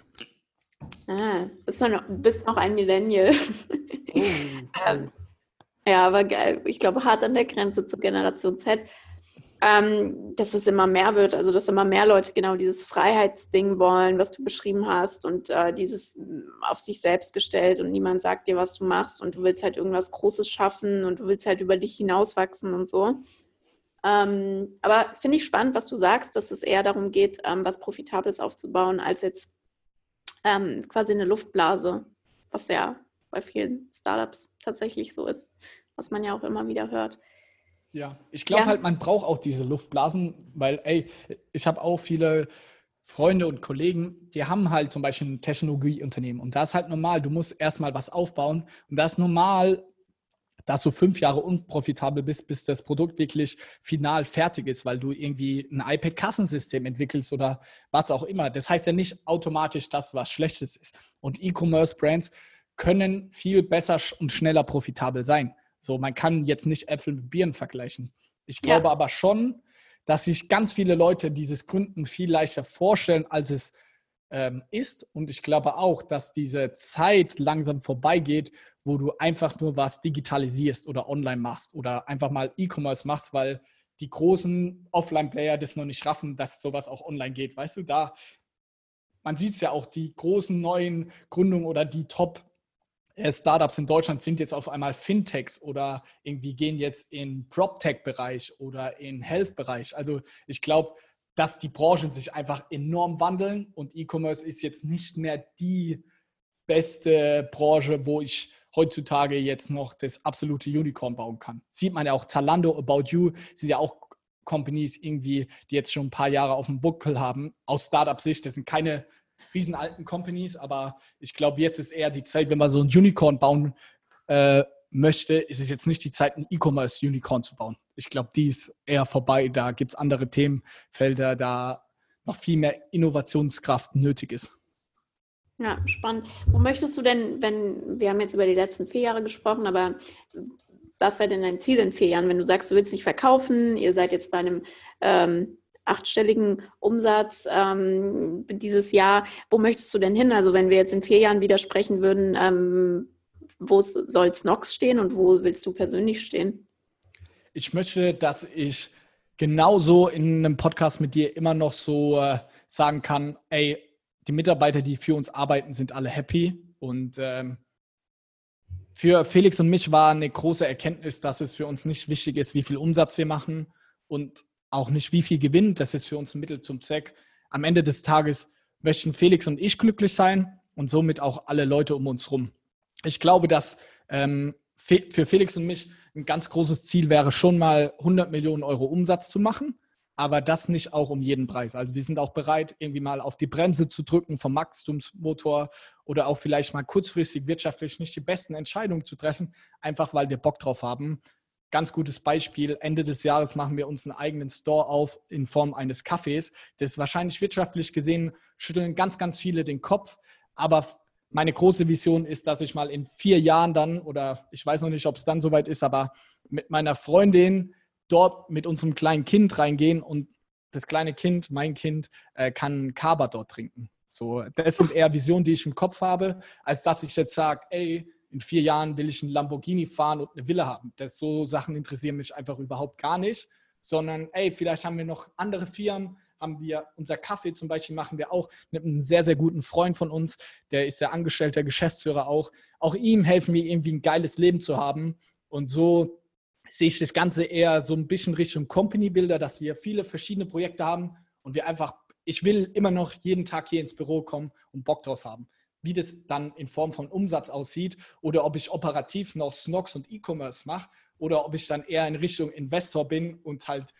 Ah, bist noch, bist noch ein Millennial. Oh, ähm, ja, aber geil. Ich glaube, hart an der Grenze zur Generation Z ähm, dass es immer mehr wird, also dass immer mehr Leute genau dieses Freiheitsding wollen, was du beschrieben hast und äh, dieses mm, auf sich selbst gestellt und niemand sagt dir, was du machst und du willst halt irgendwas Großes schaffen und du willst halt über dich hinauswachsen und so. Ähm, aber finde ich spannend, was du sagst, dass es eher darum geht, ähm, was Profitables aufzubauen, als jetzt ähm, quasi eine Luftblase, was ja bei vielen Startups tatsächlich so ist, was man ja auch immer wieder hört. Ja, ich glaube ja. halt, man braucht auch diese Luftblasen, weil, ey, ich habe auch viele Freunde und Kollegen, die haben halt zum Beispiel ein Technologieunternehmen und da ist halt normal, du musst erstmal was aufbauen und das ist normal, dass du fünf Jahre unprofitabel bist, bis das Produkt wirklich final fertig ist, weil du irgendwie ein iPad-Kassensystem entwickelst oder was auch immer. Das heißt ja nicht automatisch, dass was Schlechtes ist. Und E-Commerce-Brands können viel besser und schneller profitabel sein. So, man kann jetzt nicht Äpfel mit Birnen vergleichen. Ich glaube ja. aber schon, dass sich ganz viele Leute dieses Gründen viel leichter vorstellen, als es ähm, ist. Und ich glaube auch, dass diese Zeit langsam vorbeigeht, wo du einfach nur was digitalisierst oder online machst oder einfach mal E-Commerce machst, weil die großen Offline-Player das noch nicht raffen, dass sowas auch online geht. Weißt du, da man sieht es ja auch, die großen neuen Gründungen oder die Top- Startups in Deutschland sind jetzt auf einmal Fintechs oder irgendwie gehen jetzt in PropTech-Bereich oder in Health-Bereich. Also ich glaube, dass die Branchen sich einfach enorm wandeln und E-Commerce ist jetzt nicht mehr die beste Branche, wo ich heutzutage jetzt noch das absolute Unicorn bauen kann. Sieht man ja auch Zalando, About You, sind ja auch Companies irgendwie, die jetzt schon ein paar Jahre auf dem Buckel haben, aus Startup-Sicht. Das sind keine riesen alten Companies, aber ich glaube, jetzt ist eher die Zeit, wenn man so ein Unicorn bauen äh, möchte, ist es jetzt nicht die Zeit, ein E-Commerce-Unicorn zu bauen. Ich glaube, die ist eher vorbei. Da gibt es andere Themenfelder, da noch viel mehr Innovationskraft nötig ist. Ja, spannend. Wo möchtest du denn, wenn, wir haben jetzt über die letzten vier Jahre gesprochen, aber was wäre denn dein Ziel in vier Jahren, wenn du sagst, du willst nicht verkaufen, ihr seid jetzt bei einem ähm, achtstelligen Umsatz ähm, dieses Jahr, wo möchtest du denn hin? Also wenn wir jetzt in vier Jahren wieder sprechen würden, ähm, wo soll Snox stehen und wo willst du persönlich stehen? Ich möchte, dass ich genauso in einem Podcast mit dir immer noch so äh, sagen kann, ey, die Mitarbeiter, die für uns arbeiten, sind alle happy. Und ähm, für Felix und mich war eine große Erkenntnis, dass es für uns nicht wichtig ist, wie viel Umsatz wir machen und auch nicht, wie viel Gewinn. Das ist für uns ein Mittel zum Zweck. Am Ende des Tages möchten Felix und ich glücklich sein und somit auch alle Leute um uns herum. Ich glaube, dass ähm, für Felix und mich ein ganz großes Ziel wäre, schon mal 100 Millionen Euro Umsatz zu machen aber das nicht auch um jeden Preis. Also wir sind auch bereit, irgendwie mal auf die Bremse zu drücken vom Wachstumsmotor oder auch vielleicht mal kurzfristig wirtschaftlich nicht die besten Entscheidungen zu treffen, einfach weil wir Bock drauf haben. Ganz gutes Beispiel, Ende des Jahres machen wir uns einen eigenen Store auf in Form eines Kaffees. Das ist wahrscheinlich wirtschaftlich gesehen, schütteln ganz, ganz viele den Kopf. Aber meine große Vision ist, dass ich mal in vier Jahren dann, oder ich weiß noch nicht, ob es dann soweit ist, aber mit meiner Freundin dort mit unserem kleinen Kind reingehen und das kleine Kind, mein Kind, äh, kann Kaba dort trinken. So, das sind eher Visionen, die ich im Kopf habe, als dass ich jetzt sage, ey, in vier Jahren will ich einen Lamborghini fahren und eine Villa haben. Das, so Sachen interessieren mich einfach überhaupt gar nicht, sondern ey, vielleicht haben wir noch andere Firmen, haben wir unser Kaffee zum Beispiel machen wir auch mit einem sehr, sehr guten Freund von uns, der ist der angestellte Geschäftsführer auch. Auch ihm helfen wir irgendwie ein geiles Leben zu haben und so sehe ich das Ganze eher so ein bisschen Richtung Company-Builder, dass wir viele verschiedene Projekte haben und wir einfach, ich will immer noch jeden Tag hier ins Büro kommen und Bock drauf haben. Wie das dann in Form von Umsatz aussieht oder ob ich operativ noch Snox und E-Commerce mache oder ob ich dann eher in Richtung Investor bin und halt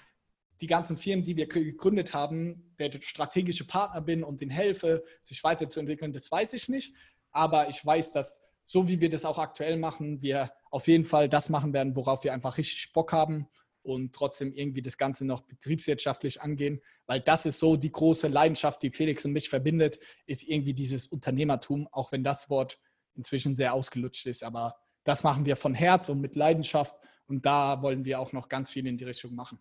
die ganzen Firmen, die wir gegründet haben, der strategische Partner bin und denen helfe, sich weiterzuentwickeln, das weiß ich nicht. Aber ich weiß, dass so wie wir das auch aktuell machen, wir auf jeden Fall das machen werden, worauf wir einfach richtig Bock haben und trotzdem irgendwie das Ganze noch betriebswirtschaftlich angehen, weil das ist so die große Leidenschaft, die Felix und mich verbindet, ist irgendwie dieses Unternehmertum, auch wenn das Wort inzwischen sehr ausgelutscht ist, aber das machen wir von Herz und mit Leidenschaft und da wollen wir auch noch ganz viel in die Richtung machen.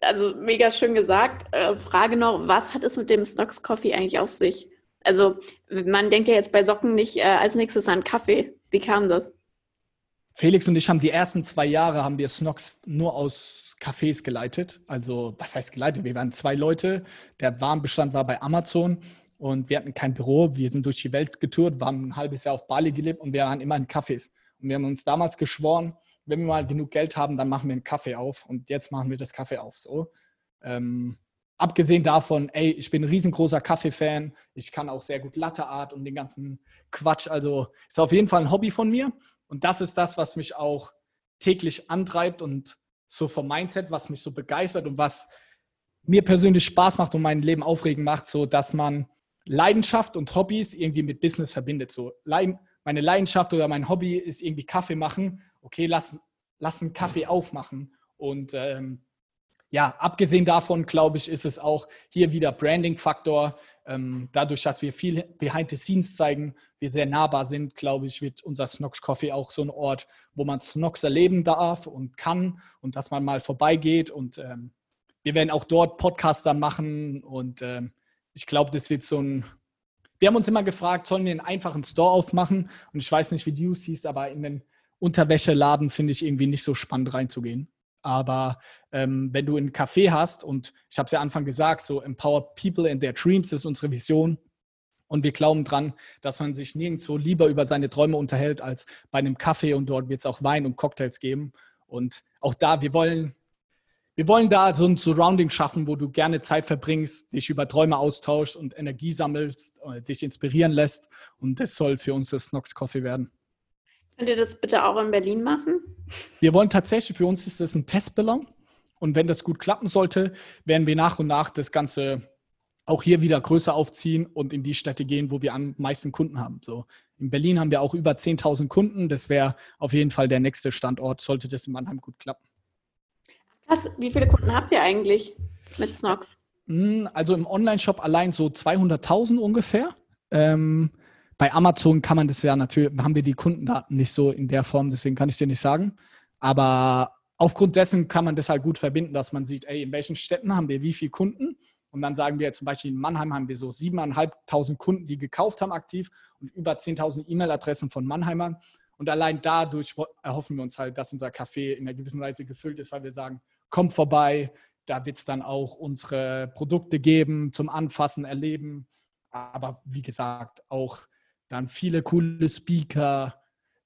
Also mega schön gesagt. Äh, Frage noch, was hat es mit dem Stocks Coffee eigentlich auf sich? Also man denkt ja jetzt bei Socken nicht äh, als nächstes an Kaffee. Wie kam das? Felix und ich haben die ersten zwei Jahre haben wir Snox nur aus Cafés geleitet. Also was heißt geleitet? Wir waren zwei Leute. Der Warenbestand war bei Amazon und wir hatten kein Büro. Wir sind durch die Welt getourt, waren ein halbes Jahr auf Bali gelebt und wir waren immer in Cafés. Und wir haben uns damals geschworen, wenn wir mal genug Geld haben, dann machen wir einen Kaffee auf. Und jetzt machen wir das Kaffee auf. So. Ähm, abgesehen davon, ey, ich bin ein riesengroßer Kaffee-Fan. Ich kann auch sehr gut Latte Art und den ganzen Quatsch. Also ist auf jeden Fall ein Hobby von mir. Und das ist das, was mich auch täglich antreibt und so vom Mindset, was mich so begeistert und was mir persönlich Spaß macht und mein Leben aufregend macht, so dass man Leidenschaft und Hobbys irgendwie mit Business verbindet. So meine Leidenschaft oder mein Hobby ist irgendwie Kaffee machen. Okay, lass, lass einen Kaffee aufmachen und ähm, ja, abgesehen davon, glaube ich, ist es auch hier wieder Branding-Faktor. Ähm, dadurch, dass wir viel behind the scenes zeigen, wir sehr nahbar sind, glaube ich, wird unser Snox Coffee auch so ein Ort, wo man Snox erleben darf und kann und dass man mal vorbeigeht. Und ähm, wir werden auch dort Podcaster machen und ähm, ich glaube, das wird so ein. Wir haben uns immer gefragt, sollen wir einen einfachen Store aufmachen? Und ich weiß nicht, wie du siehst, aber in den Unterwäscheladen finde ich irgendwie nicht so spannend reinzugehen. Aber ähm, wenn du einen Café hast, und ich habe es ja Anfang gesagt, so Empower People in their Dreams ist unsere Vision. Und wir glauben dran, dass man sich nirgendwo lieber über seine Träume unterhält als bei einem Kaffee und dort wird es auch Wein und Cocktails geben. Und auch da, wir wollen, wir wollen da so ein Surrounding schaffen, wo du gerne Zeit verbringst, dich über Träume austauschst und Energie sammelst, äh, dich inspirieren lässt. Und das soll für uns das Snox Coffee werden. Könnt ihr das bitte auch in Berlin machen? Wir wollen tatsächlich, für uns ist das ein Testballon. Und wenn das gut klappen sollte, werden wir nach und nach das Ganze auch hier wieder größer aufziehen und in die Städte gehen, wo wir am meisten Kunden haben. So in Berlin haben wir auch über 10.000 Kunden. Das wäre auf jeden Fall der nächste Standort, sollte das in Mannheim gut klappen. Krass, wie viele Kunden habt ihr eigentlich mit Snox? Hm, also im Online-Shop allein so 200.000 ungefähr. Ähm, bei Amazon kann man das ja natürlich, haben wir die Kundendaten nicht so in der Form, deswegen kann ich dir nicht sagen. Aber aufgrund dessen kann man das halt gut verbinden, dass man sieht, ey, in welchen Städten haben wir wie viele Kunden und dann sagen wir zum Beispiel in Mannheim haben wir so 7.500 Kunden, die gekauft haben aktiv und über 10.000 E-Mail-Adressen von Mannheimern. Und allein dadurch erhoffen wir uns halt, dass unser Café in einer gewissen Weise gefüllt ist, weil wir sagen, kommt vorbei, da wird es dann auch unsere Produkte geben zum Anfassen, Erleben. Aber wie gesagt, auch dann viele coole Speaker,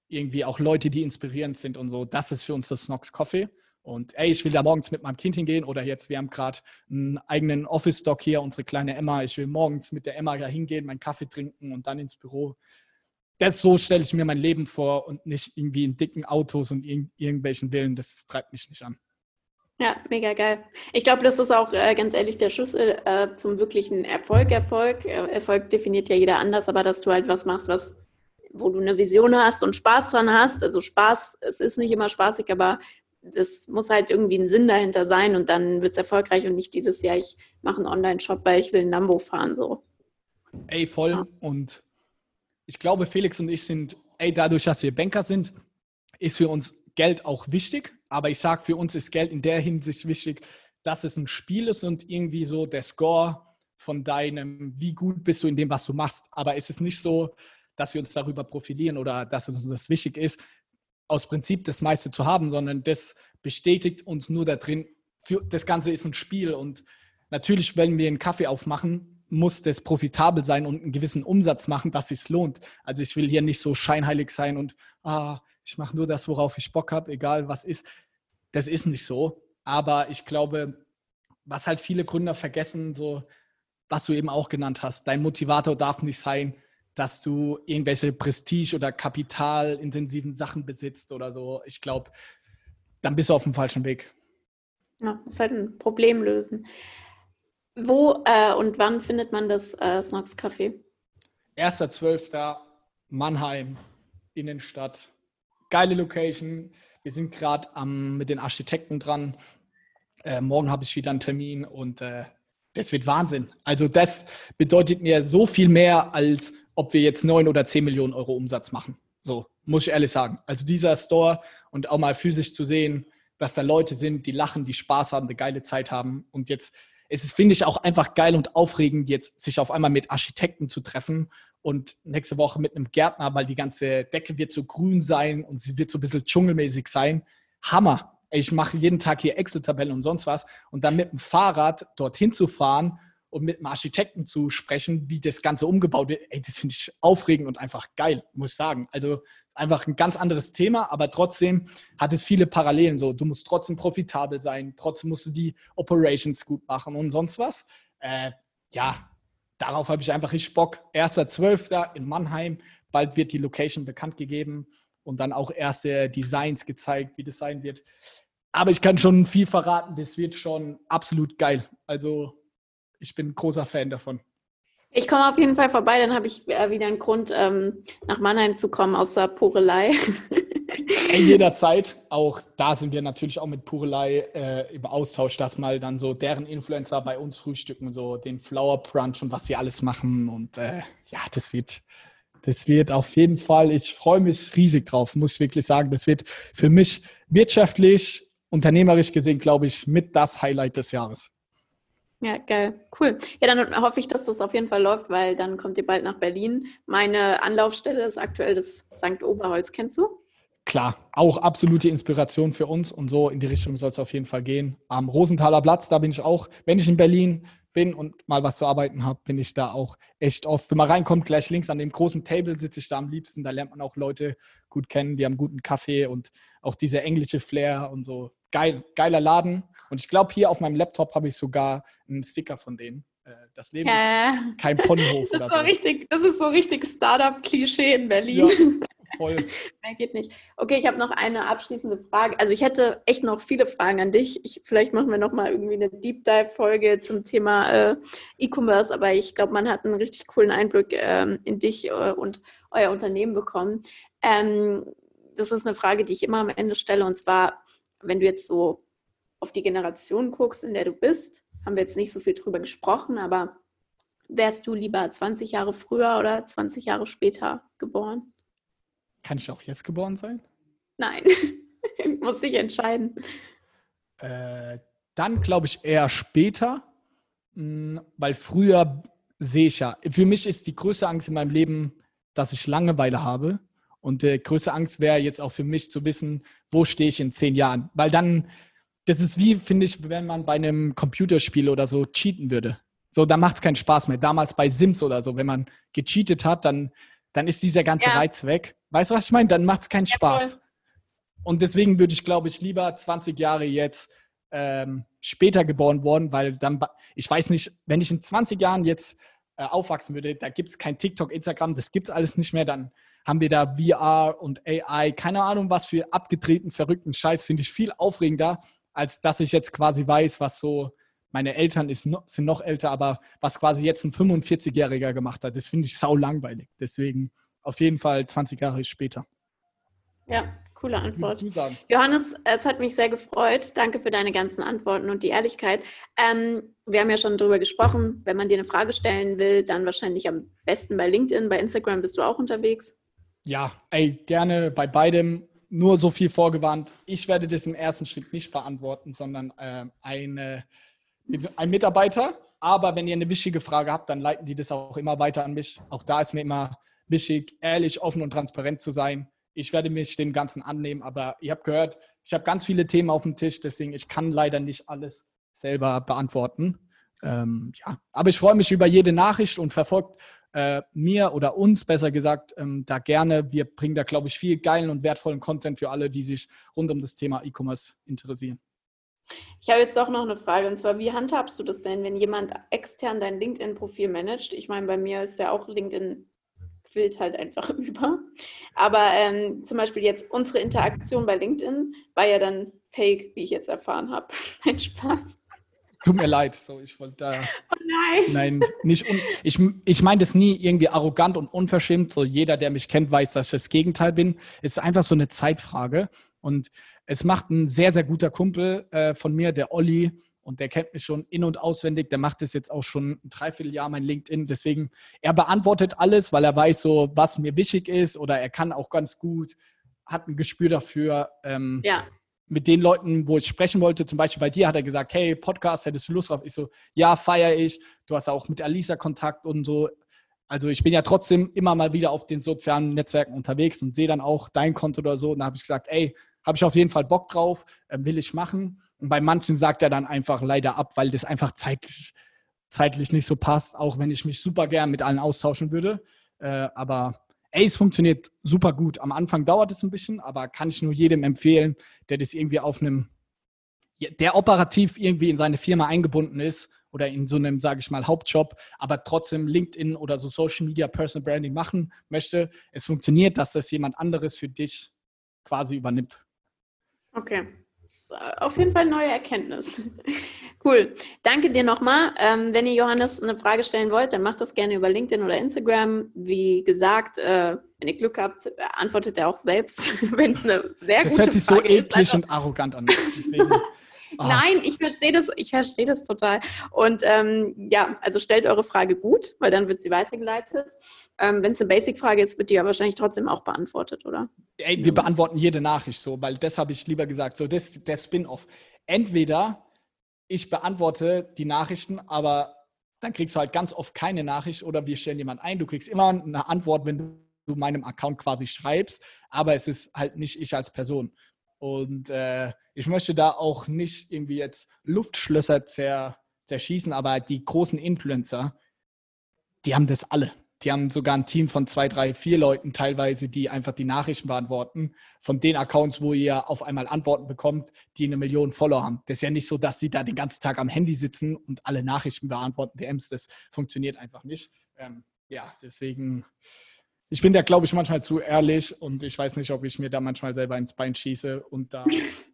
irgendwie auch Leute, die inspirierend sind und so. Das ist für uns das Snox Coffee. Und ey, ich will da morgens mit meinem Kind hingehen oder jetzt, wir haben gerade einen eigenen Office-Doc hier, unsere kleine Emma. Ich will morgens mit der Emma da hingehen, meinen Kaffee trinken und dann ins Büro. Das so stelle ich mir mein Leben vor und nicht irgendwie in dicken Autos und ir irgendwelchen Willen. Das treibt mich nicht an. Ja, mega geil. Ich glaube, das ist auch äh, ganz ehrlich der Schlüssel äh, zum wirklichen Erfolg. Erfolg. Äh, Erfolg definiert ja jeder anders, aber dass du halt was machst, was wo du eine Vision hast und Spaß dran hast. Also Spaß, es ist nicht immer spaßig, aber das muss halt irgendwie ein Sinn dahinter sein und dann wird es erfolgreich und nicht dieses Jahr, ich mache einen Online-Shop, weil ich will ein Lambo fahren. So. Ey, voll. Ja. Und ich glaube, Felix und ich sind, ey, dadurch, dass wir Banker sind, ist für uns Geld auch wichtig. Aber ich sage, für uns ist Geld in der Hinsicht wichtig, dass es ein Spiel ist und irgendwie so der Score von deinem, wie gut bist du in dem, was du machst. Aber es ist nicht so, dass wir uns darüber profilieren oder dass es uns das wichtig ist, aus Prinzip das meiste zu haben, sondern das bestätigt uns nur da drin, für, das Ganze ist ein Spiel und natürlich, wenn wir einen Kaffee aufmachen, muss das profitabel sein und einen gewissen Umsatz machen, dass es lohnt. Also ich will hier nicht so scheinheilig sein und ah, ich mache nur das, worauf ich Bock habe, egal was ist. Das ist nicht so. Aber ich glaube, was halt viele Gründer vergessen, so was du eben auch genannt hast, dein Motivator darf nicht sein, dass du irgendwelche Prestige- oder kapitalintensiven Sachen besitzt oder so. Ich glaube, dann bist du auf dem falschen Weg. Ja, muss halt ein Problem lösen. Wo äh, und wann findet man das äh, Snox Café? 1.12. Mannheim, Innenstadt. Geile Location. Wir sind gerade mit den Architekten dran. Äh, morgen habe ich wieder einen Termin und äh, das wird Wahnsinn. Also das bedeutet mir so viel mehr als ob wir jetzt neun oder zehn Millionen Euro Umsatz machen. So, muss ich ehrlich sagen. Also dieser Store und auch mal physisch zu sehen, dass da Leute sind, die lachen, die Spaß haben, eine geile Zeit haben. Und jetzt es ist, finde ich, auch einfach geil und aufregend, jetzt sich auf einmal mit Architekten zu treffen und nächste Woche mit einem Gärtner, weil die ganze Decke wird so grün sein und sie wird so ein bisschen dschungelmäßig sein. Hammer. Ich mache jeden Tag hier Excel-Tabellen und sonst was. Und dann mit dem Fahrrad dorthin zu fahren und mit einem Architekten zu sprechen, wie das Ganze umgebaut wird, ey, das finde ich aufregend und einfach geil, muss ich sagen. Also einfach ein ganz anderes Thema, aber trotzdem hat es viele Parallelen. So, du musst trotzdem profitabel sein, trotzdem musst du die Operations gut machen und sonst was. Äh, ja, darauf habe ich einfach richtig Bock. 1.12. in Mannheim, bald wird die Location bekannt gegeben und dann auch erste Designs gezeigt, wie das sein wird. Aber ich kann schon viel verraten, das wird schon absolut geil. Also ich bin großer Fan davon. Ich komme auf jeden Fall vorbei, dann habe ich äh, wieder einen Grund, ähm, nach Mannheim zu kommen, außer Purelei. Ey, jederzeit. Auch da sind wir natürlich auch mit Purelei äh, im Austausch, dass mal dann so deren Influencer bei uns frühstücken, so den Flower Brunch und was sie alles machen. Und äh, ja, das wird, das wird auf jeden Fall, ich freue mich riesig drauf, muss ich wirklich sagen. Das wird für mich wirtschaftlich, unternehmerisch gesehen, glaube ich, mit das Highlight des Jahres. Ja, geil. Cool. Ja, dann hoffe ich, dass das auf jeden Fall läuft, weil dann kommt ihr bald nach Berlin. Meine Anlaufstelle ist aktuell das St. Oberholz. Kennst du? klar, auch absolute Inspiration für uns und so in die Richtung soll es auf jeden Fall gehen. Am Rosenthaler Platz, da bin ich auch, wenn ich in Berlin bin und mal was zu arbeiten habe, bin ich da auch echt oft. Wenn man reinkommt, gleich links an dem großen Table sitze ich da am liebsten. Da lernt man auch Leute gut kennen, die haben guten Kaffee und auch diese englische Flair und so. Geil, geiler Laden. Und ich glaube, hier auf meinem Laptop habe ich sogar einen Sticker von denen. Äh, das Leben äh, ist kein Ponyhof oder so. Richtig, das ist so richtig Startup-Klischee in Berlin. Ja, voll. Mehr geht nicht. Okay, ich habe noch eine abschließende Frage. Also ich hätte echt noch viele Fragen an dich. Ich, vielleicht machen wir noch mal irgendwie eine Deep Dive-Folge zum Thema äh, E-Commerce, aber ich glaube, man hat einen richtig coolen Einblick ähm, in dich äh, und euer Unternehmen bekommen. Ähm, das ist eine Frage, die ich immer am Ende stelle, und zwar, wenn du jetzt so auf die Generation guckst, in der du bist, haben wir jetzt nicht so viel drüber gesprochen, aber wärst du lieber 20 Jahre früher oder 20 Jahre später geboren? Kann ich auch jetzt geboren sein? Nein, muss dich entscheiden. Äh, dann glaube ich eher später, hm, weil früher sehe ich ja, für mich ist die größte Angst in meinem Leben, dass ich Langeweile habe. Und die größte Angst wäre jetzt auch für mich zu wissen, wo stehe ich in zehn Jahren. Weil dann das ist wie, finde ich, wenn man bei einem Computerspiel oder so cheaten würde. So, da macht es keinen Spaß mehr. Damals bei Sims oder so, wenn man gecheatet hat, dann, dann ist dieser ganze ja. Reiz weg. Weißt du, was ich meine? Dann macht es keinen ja, Spaß. Voll. Und deswegen würde ich, glaube ich, lieber 20 Jahre jetzt ähm, später geboren worden, weil dann, ich weiß nicht, wenn ich in 20 Jahren jetzt äh, aufwachsen würde, da gibt es kein TikTok, Instagram, das gibt es alles nicht mehr, dann haben wir da VR und AI, keine Ahnung, was für abgedrehten, verrückten Scheiß, finde ich viel aufregender, als dass ich jetzt quasi weiß, was so meine Eltern ist, sind noch älter, aber was quasi jetzt ein 45-Jähriger gemacht hat, das finde ich sau langweilig. Deswegen auf jeden Fall 20 Jahre später. Ja, coole Antwort. Johannes, es hat mich sehr gefreut. Danke für deine ganzen Antworten und die Ehrlichkeit. Ähm, wir haben ja schon darüber gesprochen, wenn man dir eine Frage stellen will, dann wahrscheinlich am besten bei LinkedIn, bei Instagram bist du auch unterwegs. Ja, ey, gerne bei beidem nur so viel vorgewarnt. Ich werde das im ersten Schritt nicht beantworten, sondern äh, eine, ein Mitarbeiter. Aber wenn ihr eine wichtige Frage habt, dann leiten die das auch immer weiter an mich. Auch da ist mir immer wichtig, ehrlich, offen und transparent zu sein. Ich werde mich dem Ganzen annehmen, aber ihr habt gehört, ich habe ganz viele Themen auf dem Tisch, deswegen ich kann leider nicht alles selber beantworten. Ähm, ja, aber ich freue mich über jede Nachricht und verfolgt äh, mir oder uns besser gesagt ähm, da gerne. Wir bringen da, glaube ich, viel geilen und wertvollen Content für alle, die sich rund um das Thema E-Commerce interessieren. Ich habe jetzt doch noch eine Frage und zwar, wie handhabst du das denn, wenn jemand extern dein LinkedIn-Profil managt? Ich meine, bei mir ist ja auch LinkedIn quillt halt einfach über. Aber ähm, zum Beispiel jetzt unsere Interaktion bei LinkedIn war ja dann fake, wie ich jetzt erfahren habe. Ein Spaß. Tut mir leid. So, ich wollte da. Oh nein. Nein, nicht. Un ich ich meine das nie irgendwie arrogant und unverschämt. So jeder, der mich kennt, weiß, dass ich das Gegenteil bin. Es ist einfach so eine Zeitfrage. Und es macht ein sehr, sehr guter Kumpel äh, von mir, der Olli. Und der kennt mich schon in- und auswendig. Der macht das jetzt auch schon ein Dreivierteljahr, mein LinkedIn. Deswegen, er beantwortet alles, weil er weiß so, was mir wichtig ist. Oder er kann auch ganz gut, hat ein Gespür dafür. Ähm, ja mit den Leuten, wo ich sprechen wollte, zum Beispiel bei dir, hat er gesagt, hey, Podcast, hättest du Lust drauf? Ich so, ja, feiere ich. Du hast auch mit Alisa Kontakt und so. Also ich bin ja trotzdem immer mal wieder auf den sozialen Netzwerken unterwegs und sehe dann auch dein Konto oder so. Und da habe ich gesagt, ey, habe ich auf jeden Fall Bock drauf, äh, will ich machen. Und bei manchen sagt er dann einfach leider ab, weil das einfach zeitlich, zeitlich nicht so passt, auch wenn ich mich super gern mit allen austauschen würde. Äh, aber Es funktioniert super gut. Am Anfang dauert es ein bisschen, aber kann ich nur jedem empfehlen, der das irgendwie auf einem, der operativ irgendwie in seine Firma eingebunden ist oder in so einem, sage ich mal, Hauptjob, aber trotzdem LinkedIn oder so Social Media Personal Branding machen möchte. Es funktioniert, dass das jemand anderes für dich quasi übernimmt. Okay. Auf jeden Fall neue Erkenntnis. Cool. Danke dir nochmal. Ähm, wenn ihr Johannes eine Frage stellen wollt, dann macht das gerne über LinkedIn oder Instagram. Wie gesagt, äh, wenn ihr Glück habt, antwortet er auch selbst, wenn es eine sehr das gute Frage ist. Das hört sich so eklig also, und arrogant an. Oh. Nein, ich verstehe das, ich verstehe das total. Und ähm, ja, also stellt eure Frage gut, weil dann wird sie weitergeleitet. Ähm, wenn es eine Basic-Frage ist, wird die ja wahrscheinlich trotzdem auch beantwortet, oder? Ey, wir beantworten jede Nachricht so, weil das habe ich lieber gesagt. So, das der Spin-off. Entweder ich beantworte die Nachrichten, aber dann kriegst du halt ganz oft keine Nachricht oder wir stellen jemand ein. Du kriegst immer eine Antwort, wenn du du meinem Account quasi schreibst, aber es ist halt nicht ich als Person. Und äh, ich möchte da auch nicht irgendwie jetzt Luftschlösser zer, zerschießen, aber die großen Influencer, die haben das alle. Die haben sogar ein Team von zwei, drei, vier Leuten teilweise, die einfach die Nachrichten beantworten. Von den Accounts, wo ihr auf einmal Antworten bekommt, die eine Million Follower haben. Das ist ja nicht so, dass sie da den ganzen Tag am Handy sitzen und alle Nachrichten beantworten, DMs. Das funktioniert einfach nicht. Ähm, ja, deswegen, ich bin da, glaube ich, manchmal zu ehrlich und ich weiß nicht, ob ich mir da manchmal selber ins Bein schieße und da,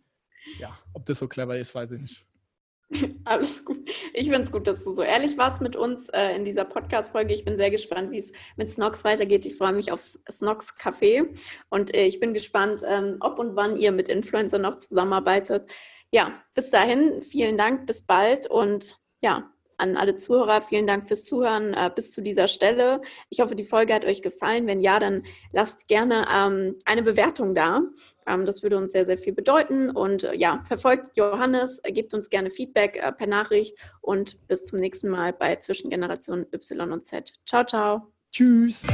ja, ob das so clever ist, weiß ich nicht. Alles gut. Ich finde es gut, dass du so ehrlich warst mit uns äh, in dieser Podcast-Folge. Ich bin sehr gespannt, wie es mit Snox weitergeht. Ich freue mich aufs Snox Café und äh, ich bin gespannt, ähm, ob und wann ihr mit Influencern noch zusammenarbeitet. Ja, bis dahin, vielen Dank, bis bald und ja, an alle Zuhörer, vielen Dank fürs Zuhören äh, bis zu dieser Stelle. Ich hoffe, die Folge hat euch gefallen. Wenn ja, dann lasst gerne ähm, eine Bewertung da. Ähm, das würde uns sehr, sehr viel bedeuten. Und äh, ja, verfolgt Johannes, äh, gebt uns gerne Feedback äh, per Nachricht und bis zum nächsten Mal bei Zwischengeneration Y und Z. Ciao, ciao. Tschüss.